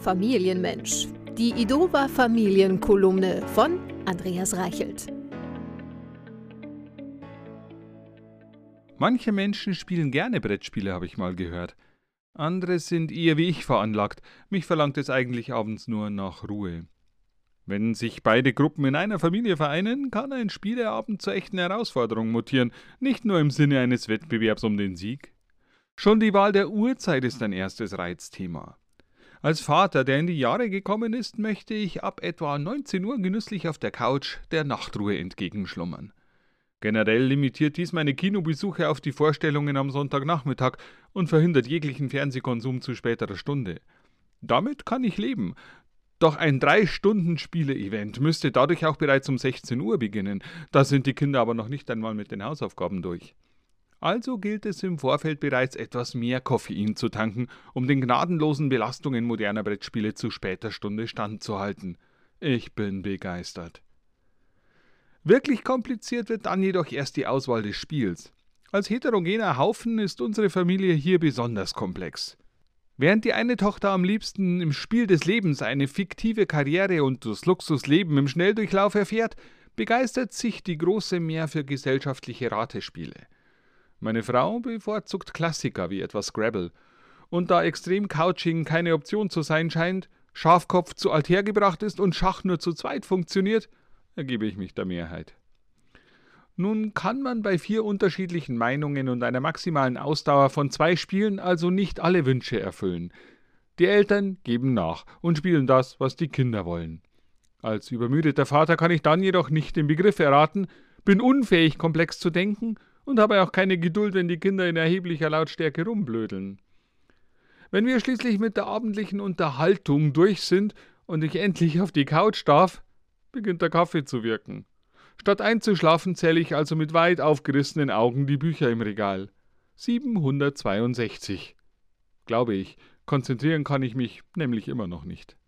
Familienmensch. Die Idova Familienkolumne von Andreas Reichelt. Manche Menschen spielen gerne Brettspiele, habe ich mal gehört. Andere sind eher wie ich veranlagt. Mich verlangt es eigentlich abends nur nach Ruhe. Wenn sich beide Gruppen in einer Familie vereinen, kann ein Spieleabend zur echten Herausforderung mutieren, nicht nur im Sinne eines Wettbewerbs um den Sieg. Schon die Wahl der Uhrzeit ist ein erstes Reizthema. Als Vater, der in die Jahre gekommen ist, möchte ich ab etwa 19 Uhr genüsslich auf der Couch der Nachtruhe entgegenschlummern. Generell limitiert dies meine Kinobesuche auf die Vorstellungen am Sonntagnachmittag und verhindert jeglichen Fernsehkonsum zu späterer Stunde. Damit kann ich leben. Doch ein Drei-Stunden-Spiele-Event müsste dadurch auch bereits um 16 Uhr beginnen. Da sind die Kinder aber noch nicht einmal mit den Hausaufgaben durch. Also gilt es im Vorfeld bereits etwas mehr Koffein zu tanken, um den gnadenlosen Belastungen moderner Brettspiele zu später Stunde standzuhalten. Ich bin begeistert. Wirklich kompliziert wird dann jedoch erst die Auswahl des Spiels. Als heterogener Haufen ist unsere Familie hier besonders komplex. Während die eine Tochter am liebsten im Spiel des Lebens eine fiktive Karriere und das Luxusleben im Schnelldurchlauf erfährt, begeistert sich die große mehr für gesellschaftliche Ratespiele. Meine Frau bevorzugt Klassiker wie etwa Scrabble. Und da Extrem-Couching keine Option zu sein scheint, Schafkopf zu alt hergebracht ist und Schach nur zu zweit funktioniert, ergebe ich mich der Mehrheit. Nun kann man bei vier unterschiedlichen Meinungen und einer maximalen Ausdauer von zwei Spielen also nicht alle Wünsche erfüllen. Die Eltern geben nach und spielen das, was die Kinder wollen. Als übermüdeter Vater kann ich dann jedoch nicht den Begriff erraten, bin unfähig, komplex zu denken und habe auch keine Geduld, wenn die Kinder in erheblicher Lautstärke rumblödeln. Wenn wir schließlich mit der abendlichen Unterhaltung durch sind und ich endlich auf die Couch darf, beginnt der Kaffee zu wirken. Statt einzuschlafen zähle ich also mit weit aufgerissenen Augen die Bücher im Regal. 762. Glaube ich, konzentrieren kann ich mich nämlich immer noch nicht.